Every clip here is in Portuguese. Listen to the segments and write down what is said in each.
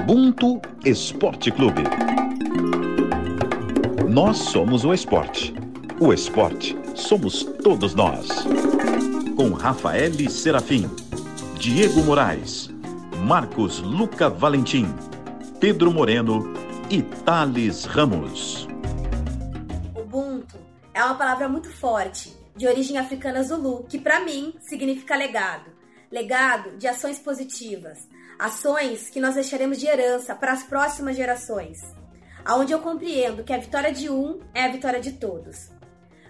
Ubuntu Esporte Clube. Nós somos o esporte. O esporte somos todos nós. Com Rafael Serafim, Diego Moraes, Marcos Luca Valentim, Pedro Moreno e Thales Ramos. Ubuntu é uma palavra muito forte, de origem africana zulu, que para mim significa legado. Legado de ações positivas, Ações que nós deixaremos de herança para as próximas gerações. Aonde eu compreendo que a vitória de um é a vitória de todos.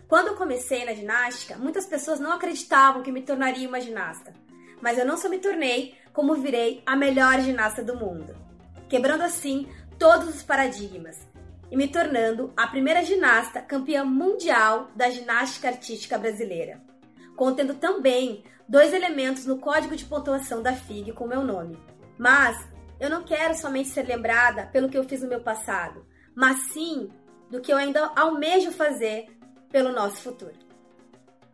Quando eu comecei na ginástica, muitas pessoas não acreditavam que me tornaria uma ginasta. Mas eu não só me tornei, como virei a melhor ginasta do mundo. Quebrando assim todos os paradigmas e me tornando a primeira ginasta campeã mundial da ginástica artística brasileira, contendo também dois elementos no código de pontuação da FIG com meu nome, mas eu não quero somente ser lembrada pelo que eu fiz no meu passado, mas sim do que eu ainda almejo fazer pelo nosso futuro.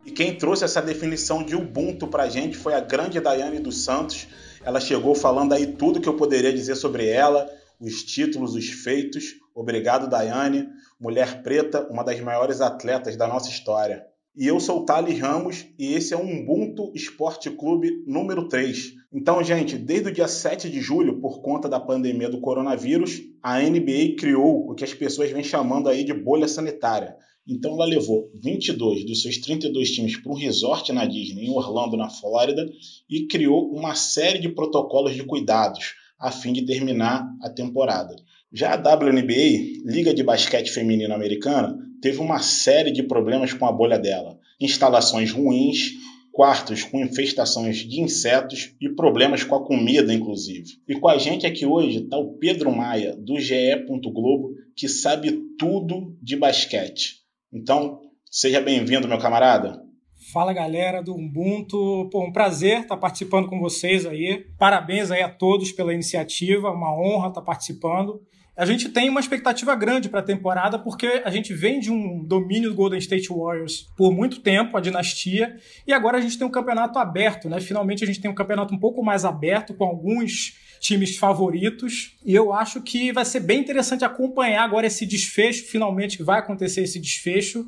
E quem trouxe essa definição de Ubuntu pra gente foi a grande Daiane dos Santos. Ela chegou falando aí tudo que eu poderia dizer sobre ela, os títulos, os feitos. Obrigado, Daiane. Mulher preta, uma das maiores atletas da nossa história. E eu sou o Thales Ramos e esse é o Ubuntu Esporte Clube número 3. Então, gente, desde o dia 7 de julho, por conta da pandemia do coronavírus, a NBA criou o que as pessoas vêm chamando aí de bolha sanitária. Então ela levou 22 dos seus 32 times para um resort na Disney, em Orlando, na Flórida, e criou uma série de protocolos de cuidados a fim de terminar a temporada. Já a WNBA, Liga de Basquete Feminino Americana, teve uma série de problemas com a bolha dela. Instalações ruins, quartos com infestações de insetos e problemas com a comida, inclusive. E com a gente aqui hoje está o Pedro Maia, do GE. Globo, que sabe tudo de basquete. Então, seja bem-vindo, meu camarada. Fala galera do Ubuntu, Pô, um prazer estar participando com vocês aí. Parabéns aí a todos pela iniciativa, uma honra estar participando a gente tem uma expectativa grande para a temporada, porque a gente vem de um domínio do Golden State Warriors por muito tempo, a dinastia, e agora a gente tem um campeonato aberto, né? Finalmente a gente tem um campeonato um pouco mais aberto, com alguns times favoritos, e eu acho que vai ser bem interessante acompanhar agora esse desfecho, finalmente que vai acontecer esse desfecho.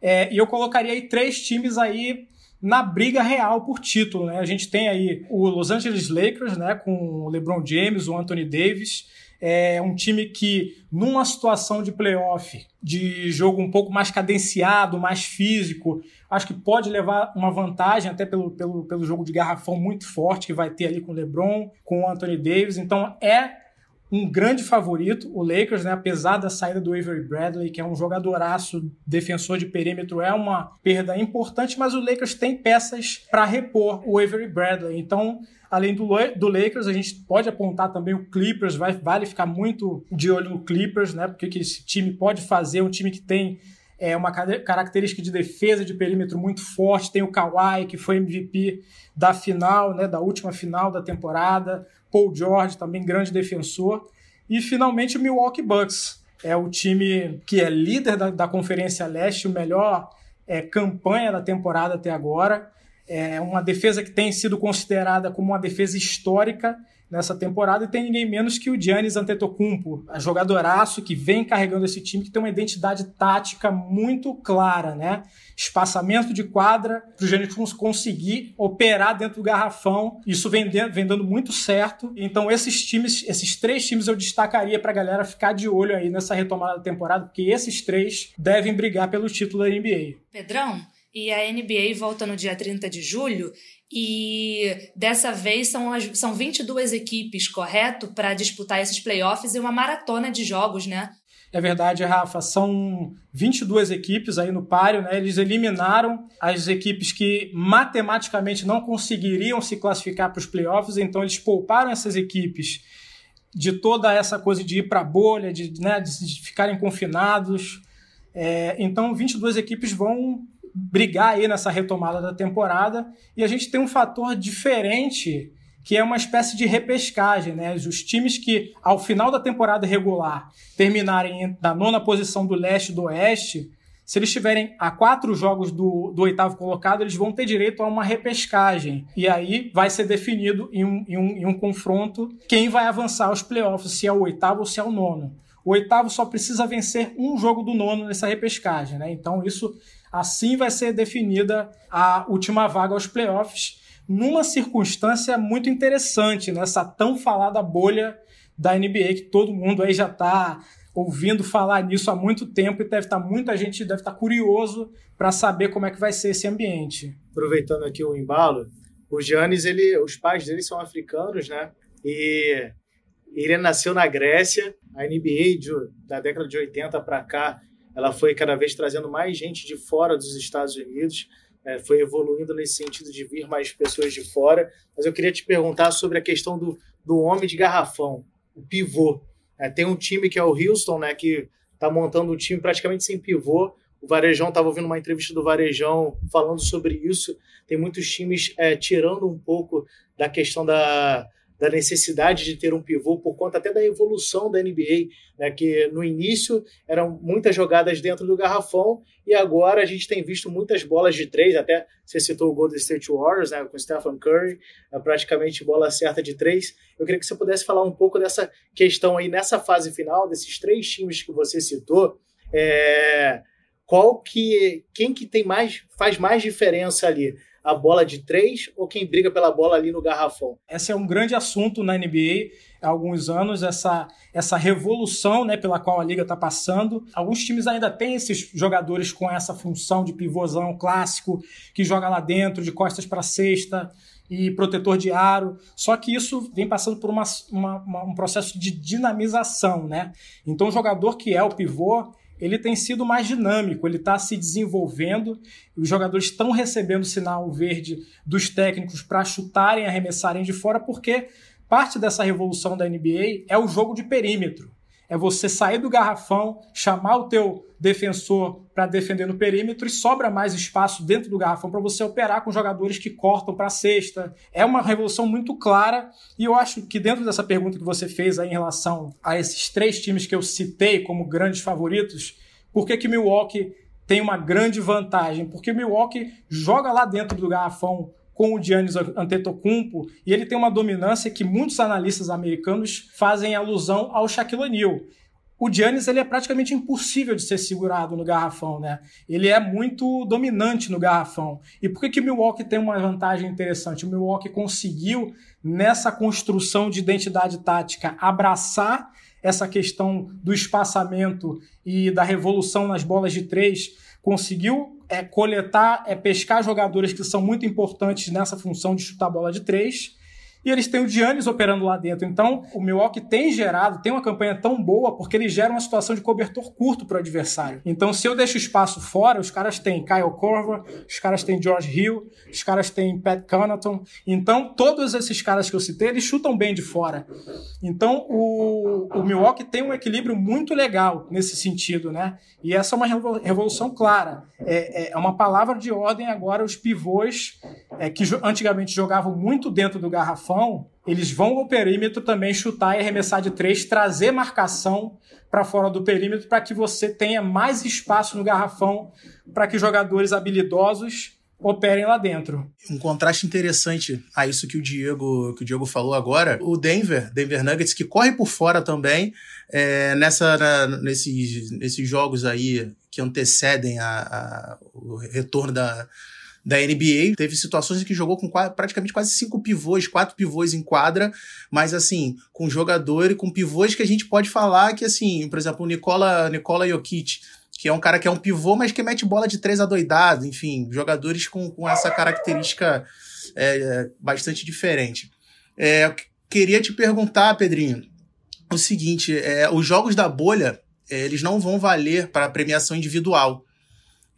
É, e eu colocaria aí três times aí na briga real por título, né? A gente tem aí o Los Angeles Lakers, né, com o LeBron James, o Anthony Davis, é um time que, numa situação de playoff, de jogo um pouco mais cadenciado, mais físico, acho que pode levar uma vantagem, até pelo, pelo, pelo jogo de garrafão muito forte que vai ter ali com o LeBron, com o Anthony Davis. Então, é um grande favorito, o Lakers, né? apesar da saída do Avery Bradley, que é um jogadoraço, defensor de perímetro, é uma perda importante, mas o Lakers tem peças para repor o Avery Bradley. Então, além do, do Lakers, a gente pode apontar também o Clippers, vai, vale ficar muito de olho no Clippers, né? Porque que esse time pode fazer, um time que tem é, uma característica de defesa de perímetro muito forte, tem o Kawhi, que foi MVP da final, né? Da última final da temporada Paul George, também grande defensor. E finalmente o Milwaukee Bucks. É o time que é líder da, da Conferência Leste, o melhor é, campanha da temporada até agora. É uma defesa que tem sido considerada como uma defesa histórica nessa temporada e tem ninguém menos que o Giannis Antetokounmpo, jogadoraço que vem carregando esse time que tem uma identidade tática muito clara, né? Espaçamento de quadra para o Giannis conseguir operar dentro do garrafão. Isso vem, vem dando muito certo. Então esses times, esses três times eu destacaria para a galera ficar de olho aí nessa retomada da temporada, porque esses três devem brigar pelo título da NBA. Pedrão, e a NBA volta no dia 30 de julho e dessa vez são, as, são 22 equipes, correto? Para disputar esses playoffs e uma maratona de jogos, né? É verdade, Rafa. São 22 equipes aí no páreo, né? Eles eliminaram as equipes que matematicamente não conseguiriam se classificar para os playoffs, então eles pouparam essas equipes de toda essa coisa de ir para a bolha, de, né, de ficarem confinados. É, então, 22 equipes vão brigar aí nessa retomada da temporada. E a gente tem um fator diferente que é uma espécie de repescagem, né? Os times que, ao final da temporada regular, terminarem na nona posição do leste e do oeste, se eles estiverem a quatro jogos do, do, oitavo colocado, eles vão ter direito a uma repescagem. E aí vai ser definido em um, em um, em um confronto quem vai avançar aos playoffs, se é o oitavo ou se é o nono. O oitavo só precisa vencer um jogo do nono nessa repescagem, né? Então isso assim vai ser definida a última vaga aos playoffs, numa circunstância muito interessante nessa tão falada bolha da NBA que todo mundo aí já está ouvindo falar nisso há muito tempo e deve estar tá, muita gente deve estar tá curioso para saber como é que vai ser esse ambiente. Aproveitando aqui o embalo, o Giannis, ele, os pais dele são africanos, né? E ele nasceu na Grécia. A NBA de, da década de 80 para cá, ela foi cada vez trazendo mais gente de fora dos Estados Unidos. É, foi evoluindo nesse sentido de vir mais pessoas de fora. Mas eu queria te perguntar sobre a questão do, do homem de garrafão, o pivô. É, tem um time que é o Houston, né, que está montando um time praticamente sem pivô. O Varejão estava ouvindo uma entrevista do Varejão falando sobre isso. Tem muitos times é, tirando um pouco da questão da, da necessidade de ter um pivô por conta até da evolução da NBA, né, que no início eram muitas jogadas dentro do garrafão e agora a gente tem visto muitas bolas de três, até você citou o Golden State Warriors, né, com Stephen Curry, é praticamente bola certa de três. Eu queria que você pudesse falar um pouco dessa questão aí nessa fase final desses três times que você citou, é, qual que quem que tem mais faz mais diferença ali? A bola de três ou quem briga pela bola ali no garrafão? Esse é um grande assunto na NBA há alguns anos, essa, essa revolução né, pela qual a liga está passando. Alguns times ainda têm esses jogadores com essa função de pivôzão clássico, que joga lá dentro, de costas para cesta e protetor de aro. Só que isso vem passando por uma, uma, uma, um processo de dinamização, né? Então, o jogador que é o pivô, ele tem sido mais dinâmico, ele está se desenvolvendo, os jogadores estão recebendo sinal verde dos técnicos para chutarem, arremessarem de fora, porque parte dessa revolução da NBA é o jogo de perímetro é você sair do garrafão, chamar o teu defensor para defender no perímetro e sobra mais espaço dentro do garrafão para você operar com jogadores que cortam para a cesta. É uma revolução muito clara e eu acho que dentro dessa pergunta que você fez aí em relação a esses três times que eu citei como grandes favoritos, por que que Milwaukee tem uma grande vantagem? Porque Milwaukee joga lá dentro do garrafão com o Giannis Antetokounmpo e ele tem uma dominância que muitos analistas americanos fazem alusão ao Shaquille O'Neal. O Giannis ele é praticamente impossível de ser segurado no garrafão, né? Ele é muito dominante no garrafão. E por que que Milwaukee tem uma vantagem interessante? O Milwaukee conseguiu nessa construção de identidade tática abraçar essa questão do espaçamento e da revolução nas bolas de três, conseguiu é coletar, é pescar jogadores que são muito importantes nessa função de chutar bola de três e eles têm o Giannis operando lá dentro. Então, o Milwaukee tem gerado, tem uma campanha tão boa porque ele gera uma situação de cobertor curto para o adversário. Então, se eu deixo espaço fora, os caras têm Kyle Korver, os caras têm George Hill, os caras têm Pat Connaughton. Então, todos esses caras que eu citei, eles chutam bem de fora. Então, o, o Milwaukee tem um equilíbrio muito legal nesse sentido, né? E essa é uma revolução clara. É, é uma palavra de ordem agora os pivôs é, que antigamente jogavam muito dentro do garrafão garrafão, eles vão ao perímetro também chutar e arremessar de três, trazer marcação para fora do perímetro para que você tenha mais espaço no garrafão para que jogadores habilidosos operem lá dentro. Um contraste interessante a isso que o Diego que o Diego falou agora, o Denver, Denver Nuggets, que corre por fora também é, nessa na, nesses, nesses jogos aí que antecedem a, a, o retorno da da NBA. Teve situações em que jogou com quase, praticamente quase cinco pivôs, quatro pivôs em quadra, mas assim, com jogador e com pivôs que a gente pode falar que, assim, por exemplo, o Nicola, Nicola Jokic, que é um cara que é um pivô, mas que mete bola de três adoidado, enfim, jogadores com, com essa característica é, bastante diferente. É, queria te perguntar, Pedrinho, o seguinte: é, os jogos da bolha é, eles não vão valer para premiação individual.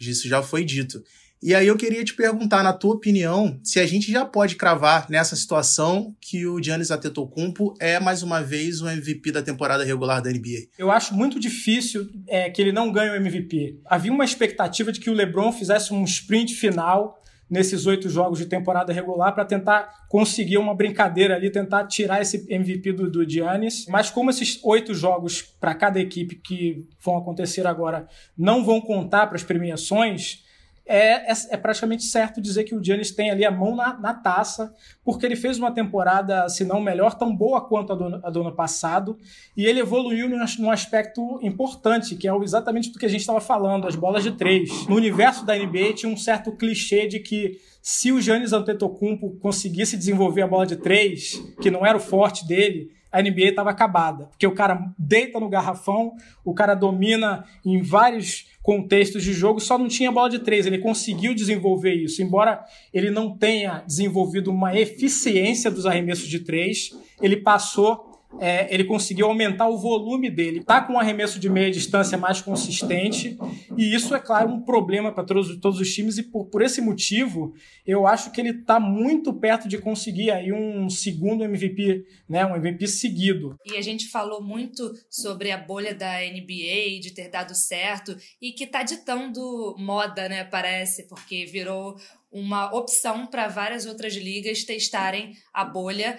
Isso já foi dito. E aí eu queria te perguntar, na tua opinião, se a gente já pode cravar nessa situação que o Giannis Antetokounmpo é mais uma vez o MVP da temporada regular da NBA. Eu acho muito difícil é, que ele não ganhe o MVP. Havia uma expectativa de que o LeBron fizesse um sprint final nesses oito jogos de temporada regular para tentar conseguir uma brincadeira ali, tentar tirar esse MVP do, do Giannis. Mas como esses oito jogos para cada equipe que vão acontecer agora não vão contar para as premiações, é, é, é, praticamente certo dizer que o Giannis tem ali a mão na, na, taça, porque ele fez uma temporada, se não melhor, tão boa quanto a do, a do ano passado, e ele evoluiu num, num aspecto importante, que é exatamente do que a gente estava falando, as bolas de três. No universo da NBA tinha um certo clichê de que se o Giannis Antetokounmpo conseguisse desenvolver a bola de três, que não era o forte dele, a NBA estava acabada, porque o cara deita no garrafão, o cara domina em vários contextos de jogo, só não tinha bola de três. Ele conseguiu desenvolver isso, embora ele não tenha desenvolvido uma eficiência dos arremessos de três, ele passou é, ele conseguiu aumentar o volume dele. Está com um arremesso de meia distância mais consistente, e isso é, claro, um problema para todos, todos os times, e por, por esse motivo, eu acho que ele está muito perto de conseguir aí um segundo MVP, né, um MVP seguido. E a gente falou muito sobre a bolha da NBA, de ter dado certo, e que está ditando moda, né, parece, porque virou uma opção para várias outras ligas testarem a bolha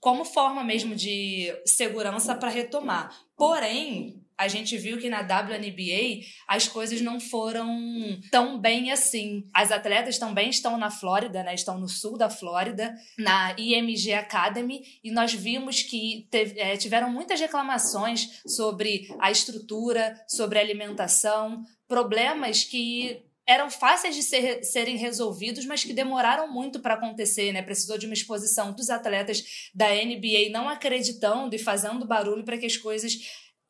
como forma mesmo de segurança para retomar. Porém, a gente viu que na WNBA as coisas não foram tão bem assim. As atletas também estão na Flórida, né? Estão no sul da Flórida, na IMG Academy, e nós vimos que teve, é, tiveram muitas reclamações sobre a estrutura, sobre a alimentação, problemas que eram fáceis de ser, serem resolvidos, mas que demoraram muito para acontecer, né? Precisou de uma exposição dos atletas da NBA não acreditando e fazendo barulho para que as coisas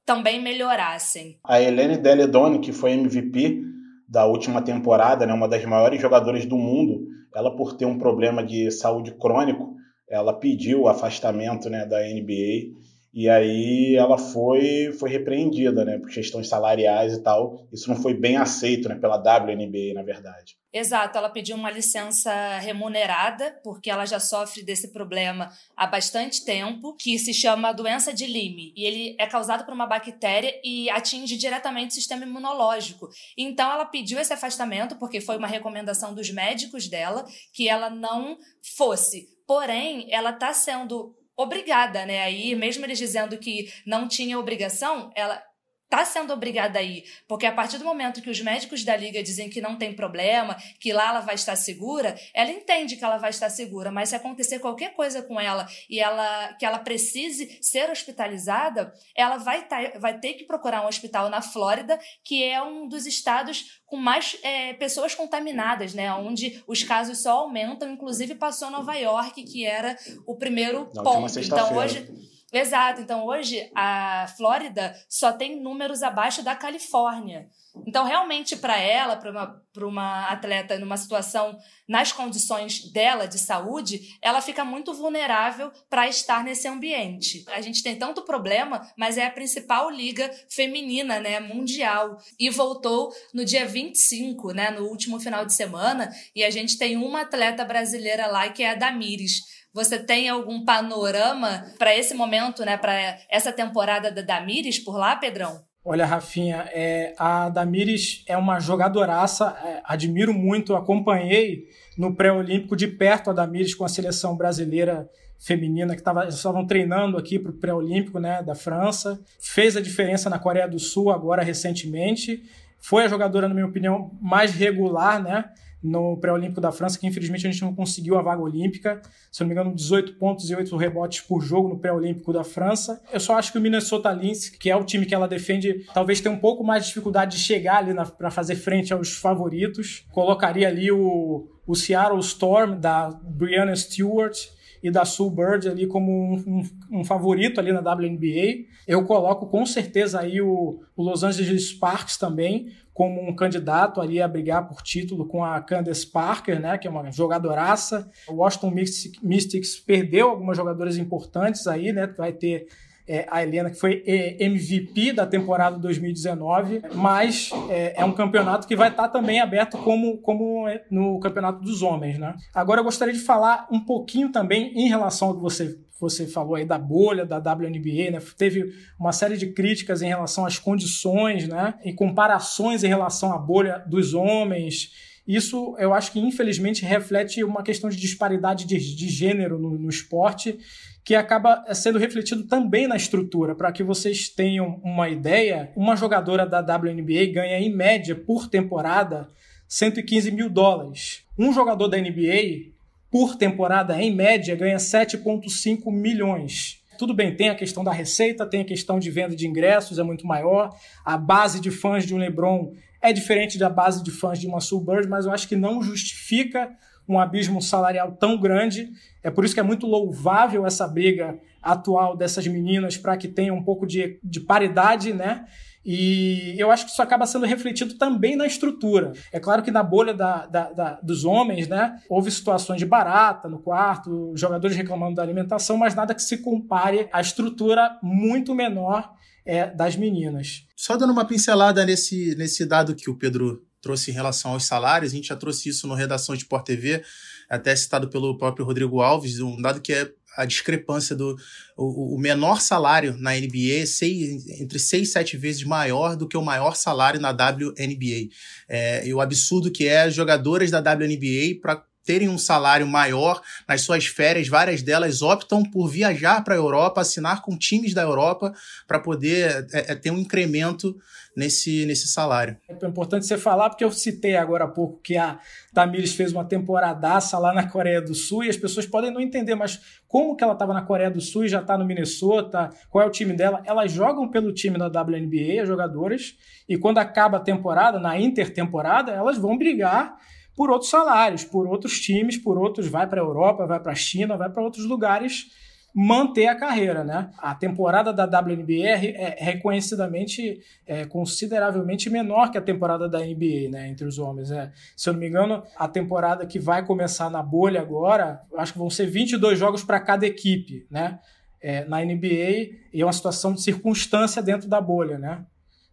também melhorassem. A Helene Deledoni, que foi MVP da última temporada, né, uma das maiores jogadoras do mundo, ela por ter um problema de saúde crônico, ela pediu o afastamento né, da NBA e aí ela foi foi repreendida, né, por questões salariais e tal. Isso não foi bem aceito, né, pela WNBA, na verdade. Exato, ela pediu uma licença remunerada, porque ela já sofre desse problema há bastante tempo, que se chama doença de Lyme, e ele é causado por uma bactéria e atinge diretamente o sistema imunológico. Então ela pediu esse afastamento porque foi uma recomendação dos médicos dela que ela não fosse. Porém, ela está sendo obrigada, né? Aí, mesmo eles dizendo que não tinha obrigação, ela está sendo obrigada a ir, porque a partir do momento que os médicos da liga dizem que não tem problema, que lá ela vai estar segura, ela entende que ela vai estar segura, mas se acontecer qualquer coisa com ela e ela que ela precise ser hospitalizada, ela vai, tá, vai ter que procurar um hospital na Flórida, que é um dos estados com mais é, pessoas contaminadas, né? Onde os casos só aumentam, inclusive passou Nova York, que era o primeiro Na ponto. Então hoje Exato. Então, hoje, a Flórida só tem números abaixo da Califórnia. Então, realmente, para ela, para uma, uma atleta numa situação, nas condições dela de saúde, ela fica muito vulnerável para estar nesse ambiente. A gente tem tanto problema, mas é a principal liga feminina, né, mundial. E voltou no dia 25, né, no último final de semana, e a gente tem uma atleta brasileira lá, que é a Damires você tem algum panorama para esse momento, né, para essa temporada da Damires por lá, Pedrão? Olha, Rafinha, é, a Damires é uma jogadoraça, é, admiro muito, acompanhei no pré-olímpico de perto a Damires com a seleção brasileira feminina que tava, estavam treinando aqui para o pré-olímpico né, da França. Fez a diferença na Coreia do Sul agora recentemente. Foi a jogadora, na minha opinião, mais regular, né? No pré-olímpico da França, que infelizmente a gente não conseguiu a vaga olímpica. Se não me engano, 18 pontos e 8 rebotes por jogo no pré-olímpico da França. Eu só acho que o Minnesota Lynx, que é o time que ela defende, talvez tenha um pouco mais de dificuldade de chegar ali para fazer frente aos favoritos. Colocaria ali o, o Seattle Storm, da Brianna Stewart, e da Sue Bird ali como um, um, um, favorito ali na WNBA. Eu coloco com certeza aí o, o Los Angeles Sparks também como um candidato ali a brigar por título com a Candace Parker, né, que é uma jogadoraça. O Washington Mystics perdeu algumas jogadoras importantes aí, né, vai ter é, a Helena, que foi é, MVP da temporada 2019, mas é, é um campeonato que vai estar também aberto como, como é no campeonato dos homens. Né? Agora eu gostaria de falar um pouquinho também em relação ao que você você falou aí da bolha da WNBA, né? Teve uma série de críticas em relação às condições, né? E comparações em relação à bolha dos homens Isso eu acho que infelizmente reflete uma questão de disparidade de, de gênero no, no esporte que acaba sendo refletido também na estrutura. Para que vocês tenham uma ideia, uma jogadora da WNBA ganha em média por temporada 115 mil dólares. Um jogador da NBA por temporada, em média, ganha 7,5 milhões. Tudo bem, tem a questão da receita, tem a questão de venda de ingressos, é muito maior. A base de fãs de um LeBron é diferente da base de fãs de uma Bird, mas eu acho que não justifica um abismo salarial tão grande. É por isso que é muito louvável essa briga atual dessas meninas para que tenha um pouco de, de paridade, né? E eu acho que isso acaba sendo refletido também na estrutura. É claro que na bolha da, da, da, dos homens, né, houve situações de barata no quarto, jogadores reclamando da alimentação, mas nada que se compare à estrutura muito menor é, das meninas. Só dando uma pincelada nesse, nesse dado que o Pedro trouxe em relação aos salários, a gente já trouxe isso no Redação de Sport TV, até citado pelo próprio Rodrigo Alves, um dado que é a discrepância do o, o menor salário na NBA seis, entre 6 e 7 vezes maior do que o maior salário na WNBA. É, e o absurdo que é jogadoras da WNBA para terem um salário maior nas suas férias, várias delas optam por viajar para a Europa, assinar com times da Europa para poder é, é, ter um incremento nesse, nesse salário. É importante você falar, porque eu citei agora há pouco que a Tamires fez uma temporadaça lá na Coreia do Sul e as pessoas podem não entender, mas como que ela estava na Coreia do Sul e já está no Minnesota? Qual é o time dela? Elas jogam pelo time da WNBA, as jogadoras, e quando acaba a temporada, na intertemporada, elas vão brigar por outros salários, por outros times, por outros, vai para a Europa, vai para a China, vai para outros lugares manter a carreira, né? A temporada da WNBA é, é reconhecidamente, é, consideravelmente menor que a temporada da NBA, né? Entre os homens, é. Se eu não me engano, a temporada que vai começar na bolha agora, acho que vão ser 22 jogos para cada equipe, né? É, na NBA e é uma situação de circunstância dentro da bolha, né?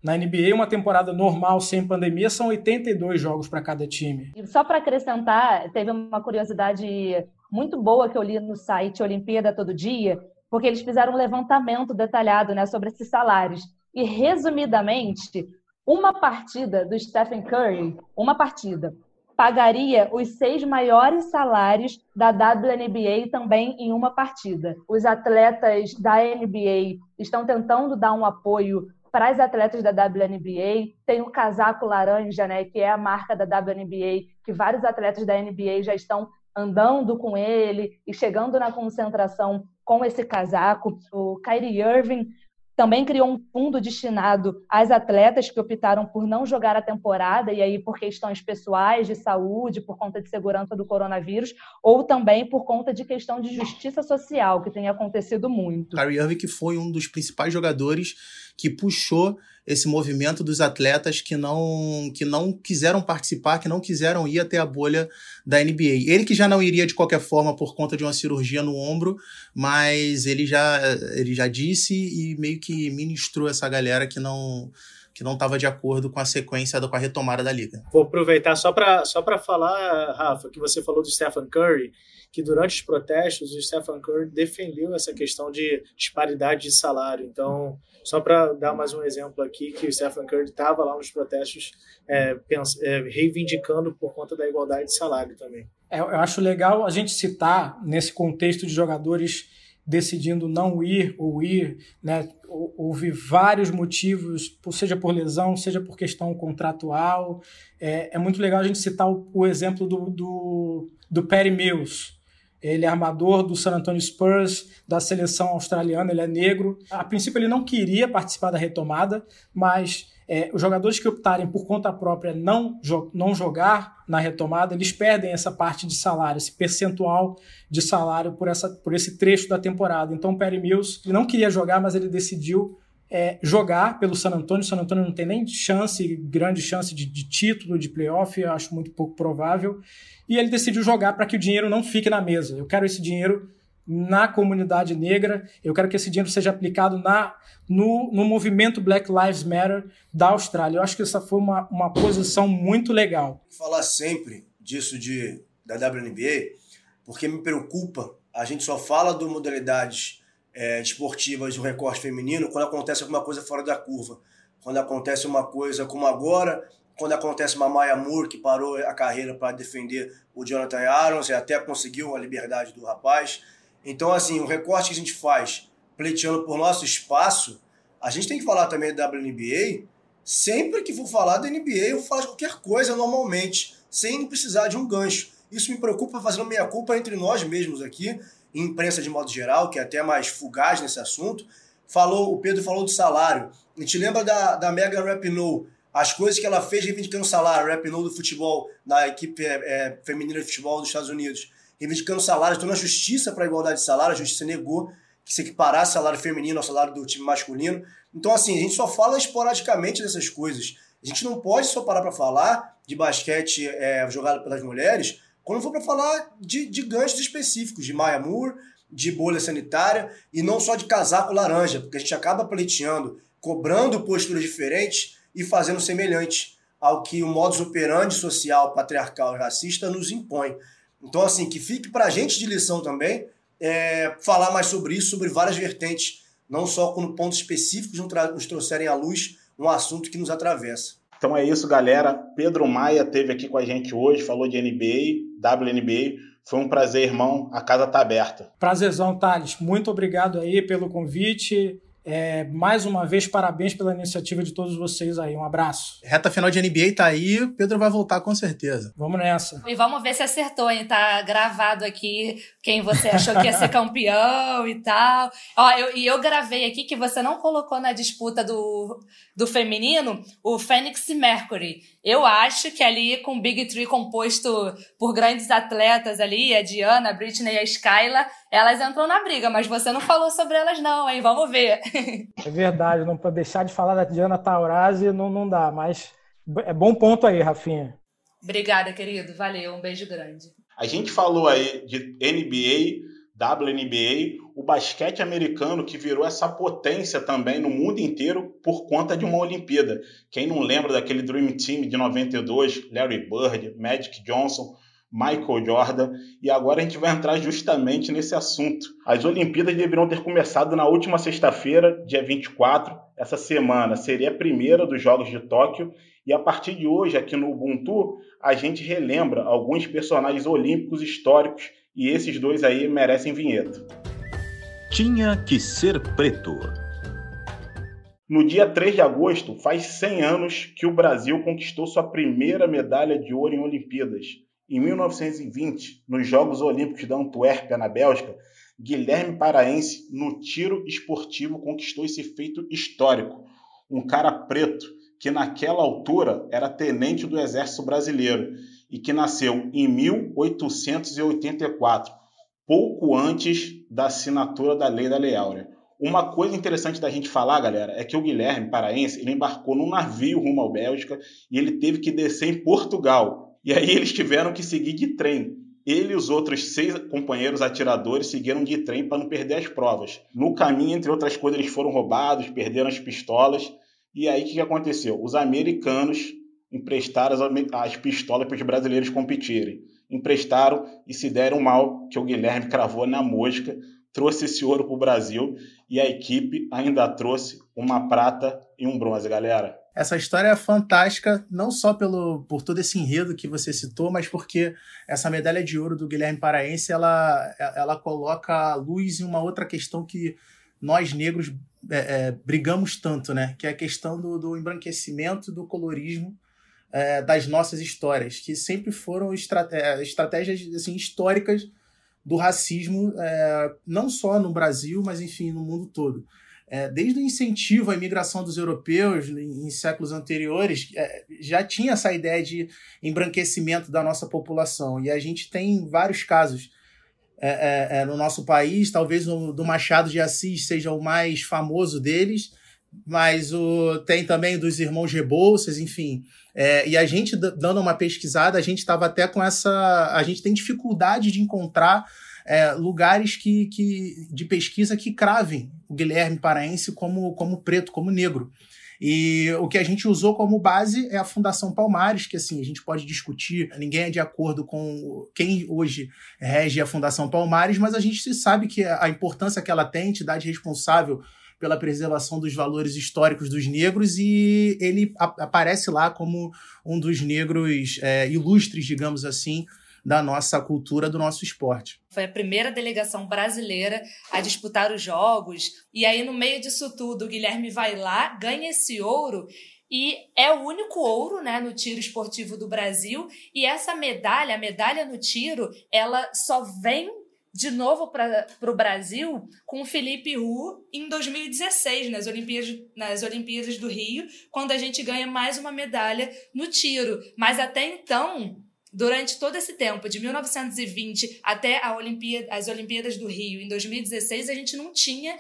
Na NBA, uma temporada normal sem pandemia são 82 jogos para cada time. E só para acrescentar, teve uma curiosidade muito boa que eu li no site Olimpíada Todo Dia, porque eles fizeram um levantamento detalhado né, sobre esses salários. E, resumidamente, uma partida do Stephen Curry, uma partida, pagaria os seis maiores salários da WNBA também em uma partida. Os atletas da NBA estão tentando dar um apoio para as atletas da WNBA. Tem o casaco laranja, né, que é a marca da WNBA, que vários atletas da NBA já estão andando com ele e chegando na concentração com esse casaco. O Kyrie Irving também criou um fundo destinado às atletas que optaram por não jogar a temporada, e aí por questões pessoais, de saúde, por conta de segurança do coronavírus, ou também por conta de questão de justiça social, que tem acontecido muito. Kyrie Irving, que foi um dos principais jogadores que puxou esse movimento dos atletas que não que não quiseram participar, que não quiseram ir até a bolha da NBA. Ele que já não iria de qualquer forma por conta de uma cirurgia no ombro, mas ele já ele já disse e meio que ministrou essa galera que não que não estava de acordo com a sequência, com a retomada da liga. Vou aproveitar só para só falar, Rafa, que você falou do Stephen Curry, que durante os protestos o Stephen Curry defendeu essa questão de disparidade de salário. Então, só para dar mais um exemplo aqui, que o Stephen Curry estava lá nos protestos é, é, reivindicando por conta da igualdade de salário também. É, eu acho legal a gente citar, nesse contexto de jogadores decidindo não ir ou ir, né? Houve vários motivos, seja por lesão, seja por questão contratual. É, é muito legal a gente citar o, o exemplo do, do, do Perry Mills, ele é armador do San Antonio Spurs, da seleção australiana, ele é negro. A princípio, ele não queria participar da retomada, mas é, os jogadores que optarem por conta própria não, não jogar na retomada, eles perdem essa parte de salário, esse percentual de salário por, essa, por esse trecho da temporada. Então, o Perry Mills ele não queria jogar, mas ele decidiu é, jogar pelo San Antonio. O San Antonio não tem nem chance, grande chance de, de título, de playoff, eu acho muito pouco provável e ele decidiu jogar para que o dinheiro não fique na mesa. Eu quero esse dinheiro na comunidade negra, eu quero que esse dinheiro seja aplicado na, no, no movimento Black Lives Matter da Austrália. Eu acho que essa foi uma, uma posição muito legal. Falar sempre disso de, da WNBA, porque me preocupa, a gente só fala de modalidades é, esportivas do recorte feminino quando acontece alguma coisa fora da curva. Quando acontece uma coisa como agora, quando acontece uma Maya Moore que parou a carreira para defender o Jonathan Arons e até conseguiu a liberdade do rapaz. Então, assim, o recorte que a gente faz pleiteando por nosso espaço, a gente tem que falar também da WNBA. Sempre que for falar da NBA, eu falar de qualquer coisa normalmente, sem precisar de um gancho. Isso me preocupa fazendo meia culpa entre nós mesmos aqui, imprensa de modo geral, que é até mais fugaz nesse assunto. Falou, o Pedro falou de salário. A gente lembra da, da Megan Rapinoe, as coisas que ela fez reivindicando salário, Rapinoe do futebol, na equipe é, é, feminina de futebol dos Estados Unidos, reivindicando salário, toda a justiça para a igualdade de salário, a justiça negou que se equiparasse salário feminino ao salário do time masculino. Então, assim, a gente só fala esporadicamente dessas coisas. A gente não pode só parar para falar de basquete é, jogado pelas mulheres quando for para falar de, de ganchos específicos, de Maya Moore, de bolha sanitária e não só de casaco laranja, porque a gente acaba pleiteando, cobrando posturas diferentes e fazendo semelhante ao que o modus operandi social, patriarcal e racista nos impõe. Então, assim, que fique para a gente de lição também é, falar mais sobre isso, sobre várias vertentes, não só quando pontos específicos nos trouxerem à luz um assunto que nos atravessa. Então é isso, galera. Pedro Maia teve aqui com a gente hoje, falou de NBA, WNBA. Foi um prazer, irmão. A casa está aberta. Prazerzão, Thales. Muito obrigado aí pelo convite. É, mais uma vez, parabéns pela iniciativa de todos vocês aí. Um abraço. Reta final de NBA tá aí, o Pedro vai voltar com certeza. Vamos nessa. E vamos ver se acertou, hein? Tá gravado aqui quem você achou que ia ser campeão e tal. Ó, eu, e eu gravei aqui que você não colocou na disputa do, do feminino o Fênix Mercury. Eu acho que ali com o Big Three composto por grandes atletas ali, a Diana, a Britney e a Skyla, elas entram na briga, mas você não falou sobre elas não, hein? Vamos ver. É verdade, não para deixar de falar da Diana Taurasi não, não dá, mas é bom ponto aí, Rafinha. Obrigada, querido. Valeu, um beijo grande. A gente falou aí de NBA, WNBA, o basquete americano que virou essa potência também no mundo inteiro por conta de uma Olimpíada. Quem não lembra daquele Dream Team de 92, Larry Bird, Magic Johnson, Michael Jordan, e agora a gente vai entrar justamente nesse assunto. As Olimpíadas deveriam ter começado na última sexta-feira, dia 24. Essa semana seria a primeira dos Jogos de Tóquio, e a partir de hoje, aqui no Ubuntu, a gente relembra alguns personagens olímpicos históricos, e esses dois aí merecem vinheta. Tinha que ser preto. No dia 3 de agosto, faz 100 anos que o Brasil conquistou sua primeira medalha de ouro em Olimpíadas. Em 1920, nos Jogos Olímpicos da Antuérpia, na Bélgica, Guilherme Paraense, no tiro esportivo, conquistou esse feito histórico. Um cara preto que naquela altura era tenente do Exército Brasileiro e que nasceu em 1884, pouco antes da assinatura da Lei da Lei Áurea. Uma coisa interessante da gente falar, galera, é que o Guilherme Paraense ele embarcou num navio rumo à Bélgica e ele teve que descer em Portugal, e aí eles tiveram que seguir de trem. Ele e os outros seis companheiros atiradores seguiram de trem para não perder as provas. No caminho, entre outras coisas, eles foram roubados, perderam as pistolas. E aí o que aconteceu? Os americanos emprestaram as pistolas para os brasileiros competirem. Emprestaram e se deram mal, que o Guilherme cravou na mosca, trouxe esse ouro para o Brasil e a equipe ainda trouxe uma prata e um bronze, galera. Essa história é fantástica, não só pelo, por todo esse enredo que você citou, mas porque essa medalha de ouro do Guilherme Paraense ela, ela coloca a luz em uma outra questão que nós negros é, é, brigamos tanto, né? Que é a questão do, do embranquecimento, do colorismo é, das nossas histórias, que sempre foram é, estratégias assim, históricas do racismo, é, não só no Brasil, mas enfim, no mundo todo é, desde o incentivo à imigração dos europeus em, em séculos anteriores, é, já tinha essa ideia de embranquecimento da nossa população. E a gente tem vários casos é, é, é no nosso país, talvez o do Machado de Assis seja o mais famoso deles, mas o, tem também dos irmãos Rebouças, enfim. É, e a gente, dando uma pesquisada, a gente estava até com essa. A gente tem dificuldade de encontrar é, lugares que, que, de pesquisa que cravem o Guilherme Paraense como, como preto, como negro. E o que a gente usou como base é a Fundação Palmares, que assim, a gente pode discutir, ninguém é de acordo com quem hoje rege a Fundação Palmares, mas a gente sabe que a importância que ela tem, entidade responsável pela preservação dos valores históricos dos negros e ele aparece lá como um dos negros é, ilustres, digamos assim, da nossa cultura, do nosso esporte. Foi a primeira delegação brasileira a disputar os Jogos. E aí, no meio disso tudo, o Guilherme vai lá, ganha esse ouro e é o único ouro né, no tiro esportivo do Brasil. E essa medalha, a medalha no tiro, ela só vem de novo para o Brasil com o Felipe Hu em 2016, nas Olimpíadas, nas Olimpíadas do Rio, quando a gente ganha mais uma medalha no tiro. Mas até então, Durante todo esse tempo, de 1920 até Olimpíada, as Olimpíadas do Rio, em 2016, a gente não tinha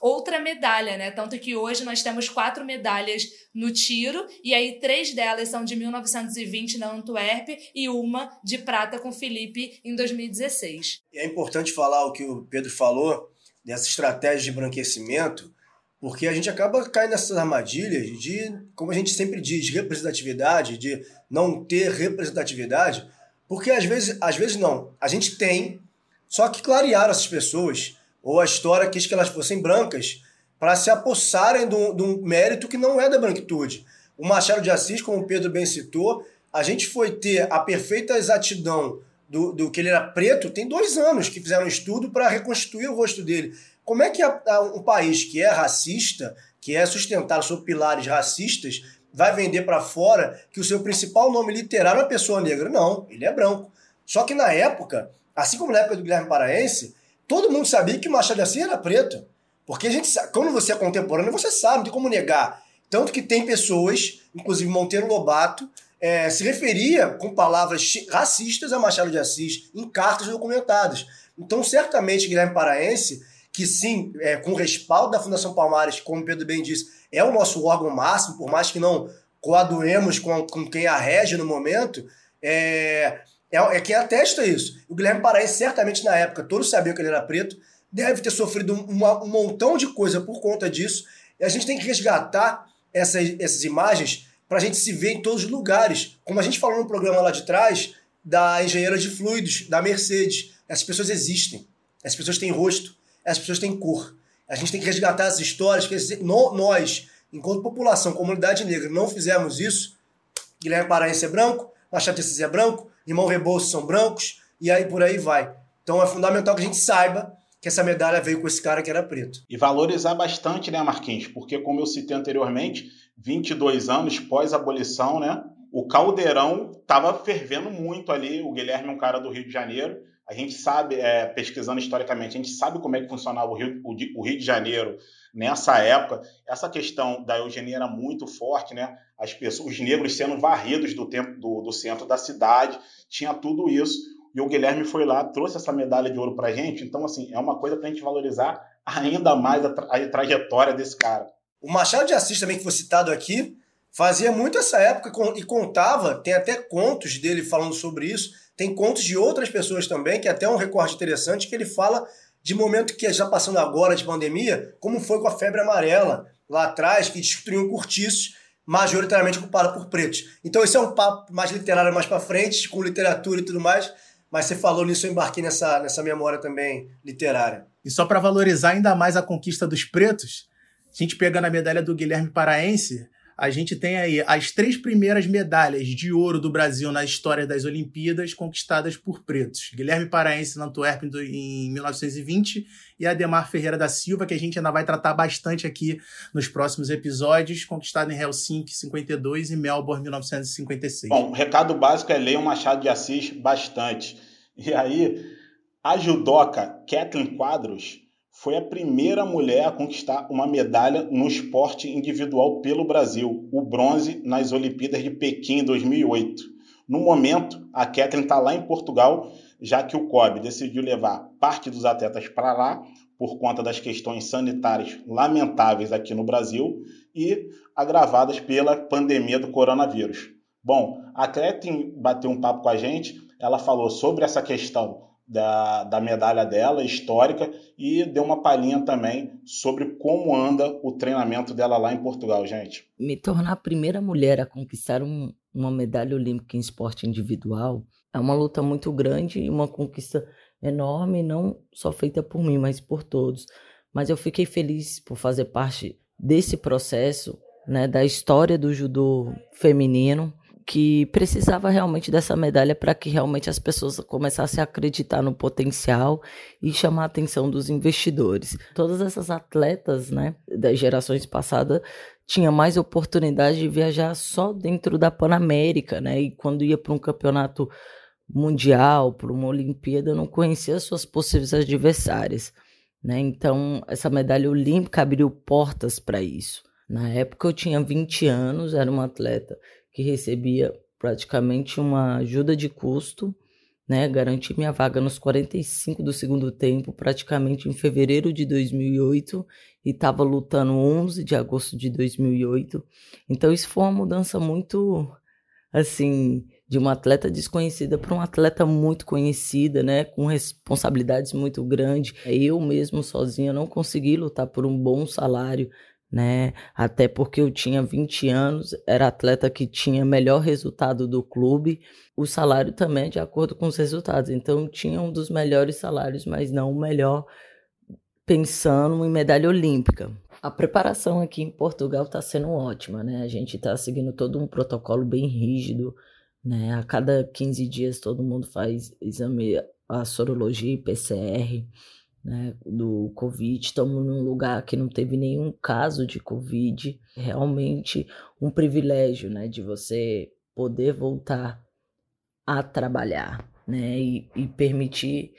outra medalha, né? Tanto que hoje nós temos quatro medalhas no tiro, e aí três delas são de 1920 na Antuérpia e uma de prata com Felipe em 2016. É importante falar o que o Pedro falou dessa estratégia de branquecimento, porque a gente acaba caindo nessas armadilhas de, como a gente sempre diz, representatividade, de não ter representatividade, porque às vezes, às vezes não, a gente tem, só que clarearam essas pessoas, ou a história quis que elas fossem brancas, para se apossarem de um, mérito que não é da branquitude. O Machado de Assis, como o Pedro bem citou, a gente foi ter a perfeita exatidão do, do que ele era preto, tem dois anos que fizeram um estudo para reconstituir o rosto dele. Como é que a, a, um país que é racista, que é sustentado sob pilares racistas, vai vender para fora que o seu principal nome literário é pessoa negra? Não, ele é branco. Só que na época, assim como na época do Guilherme Paraense, todo mundo sabia que o Machado de Assis era preto. Porque a gente, quando você é contemporâneo, você sabe, não tem como negar. Tanto que tem pessoas, inclusive Monteiro Lobato, é, se referia com palavras racistas a Machado de Assis em cartas documentadas. Então, certamente, Guilherme Paraense que sim, é, com respaldo da Fundação Palmares, como Pedro bem disse, é o nosso órgão máximo, por mais que não coaduemos com, com quem a rege no momento, é, é, é quem atesta isso. O Guilherme Paraense, certamente na época, todos sabiam que ele era preto, deve ter sofrido um, um montão de coisa por conta disso, e a gente tem que resgatar essas, essas imagens para a gente se ver em todos os lugares. Como a gente falou no programa lá de trás, da engenheira de fluidos, da Mercedes. Essas pessoas existem. Essas pessoas têm rosto as pessoas têm cor. A gente tem que resgatar as histórias que nós, enquanto população, comunidade negra, não fizemos isso. Guilherme Paraense é branco, Machado de Assis é branco, Irmão Rebouças são brancos, e aí por aí vai. Então é fundamental que a gente saiba que essa medalha veio com esse cara que era preto. E valorizar bastante, né, Marquinhos? Porque, como eu citei anteriormente, 22 anos pós-abolição, né? O caldeirão estava fervendo muito ali. O Guilherme é um cara do Rio de Janeiro a gente sabe, é, pesquisando historicamente, a gente sabe como é que funcionava o Rio, o, o Rio de Janeiro nessa época. Essa questão da eugenia era muito forte, né? As pessoas, os negros sendo varridos do, tempo, do, do centro da cidade, tinha tudo isso. E o Guilherme foi lá, trouxe essa medalha de ouro para gente. Então, assim, é uma coisa para a gente valorizar ainda mais a, tra a trajetória desse cara. O Machado de Assis, também, que foi citado aqui, fazia muito essa época e contava, tem até contos dele falando sobre isso, tem contos de outras pessoas também, que é até um recorte interessante, que ele fala de momento que já passando agora de pandemia, como foi com a febre amarela lá atrás, que destruiu cortiços, majoritariamente ocupado por pretos. Então esse é um papo mais literário mais para frente, com literatura e tudo mais, mas você falou nisso, eu embarquei nessa, nessa memória também literária. E só para valorizar ainda mais a conquista dos pretos, a gente pegando a medalha do Guilherme Paraense, a gente tem aí as três primeiras medalhas de ouro do Brasil na história das Olimpíadas conquistadas por pretos. Guilherme Paraense na Antuérpia em 1920 e Ademar Ferreira da Silva, que a gente ainda vai tratar bastante aqui nos próximos episódios, conquistado em Helsinki 52 e Melbourne 1956. Bom, o recado básico é o Machado de Assis bastante. E aí, a judoca Kathleen Quadros foi a primeira mulher a conquistar uma medalha no esporte individual pelo Brasil, o bronze nas Olimpíadas de Pequim em 2008. No momento, a Kathleen está lá em Portugal, já que o COB decidiu levar parte dos atletas para lá por conta das questões sanitárias lamentáveis aqui no Brasil e agravadas pela pandemia do coronavírus. Bom, a Kathleen bateu um papo com a gente, ela falou sobre essa questão da, da medalha dela, histórica, e deu uma palhinha também sobre como anda o treinamento dela lá em Portugal, gente. Me tornar a primeira mulher a conquistar um, uma medalha olímpica em esporte individual é uma luta muito grande e uma conquista enorme, não só feita por mim, mas por todos. mas eu fiquei feliz por fazer parte desse processo, né, da história do judô feminino, que precisava realmente dessa medalha para que realmente as pessoas começassem a acreditar no potencial e chamar a atenção dos investidores. Todas essas atletas, né, das gerações passadas tinha mais oportunidade de viajar só dentro da Panamérica, né? E quando ia para um campeonato mundial, para uma Olimpíada, não conhecia suas possíveis adversárias. Né? Então, essa medalha olímpica abriu portas para isso. Na época, eu tinha 20 anos, era uma atleta que recebia praticamente uma ajuda de custo, né? Garanti minha vaga nos 45 do segundo tempo, praticamente em fevereiro de 2008, e estava lutando 11 de agosto de 2008. Então, isso foi uma mudança muito, assim, de uma atleta desconhecida para uma atleta muito conhecida, né, com responsabilidades muito grandes. Eu mesmo sozinha não consegui lutar por um bom salário, né? Até porque eu tinha 20 anos, era atleta que tinha melhor resultado do clube, o salário também é de acordo com os resultados. Então tinha um dos melhores salários, mas não o melhor pensando em medalha olímpica. A preparação aqui em Portugal está sendo ótima, né? A gente está seguindo todo um protocolo bem rígido né? A cada 15 dias todo mundo faz exame, a sorologia e PCR, né? Do Covid. Estamos num lugar que não teve nenhum caso de Covid. Realmente um privilégio, né? De você poder voltar a trabalhar, né? E, e permitir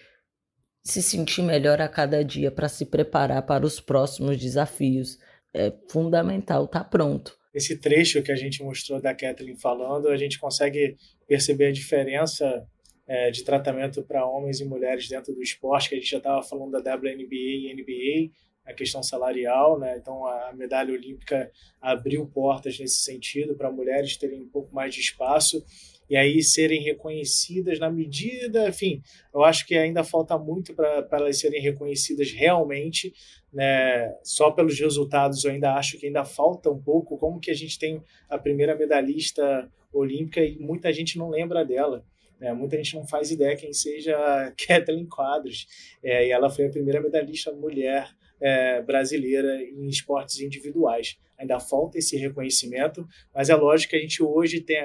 se sentir melhor a cada dia para se preparar para os próximos desafios. É fundamental estar tá pronto esse trecho que a gente mostrou da Kathleen falando, a gente consegue perceber a diferença é, de tratamento para homens e mulheres dentro do esporte, que a gente já estava falando da WNBA e NBA, a questão salarial, né? Então a medalha olímpica abriu portas nesse sentido para mulheres terem um pouco mais de espaço e aí serem reconhecidas na medida, enfim, eu acho que ainda falta muito para elas serem reconhecidas realmente, né? Só pelos resultados eu ainda acho que ainda falta um pouco, como que a gente tem a primeira medalhista olímpica e muita gente não lembra dela. Né? Muita gente não faz ideia quem seja Kathleen Quadros. É, e ela foi a primeira medalhista mulher é, brasileira em esportes individuais. Ainda falta esse reconhecimento, mas é lógico que a gente hoje tem,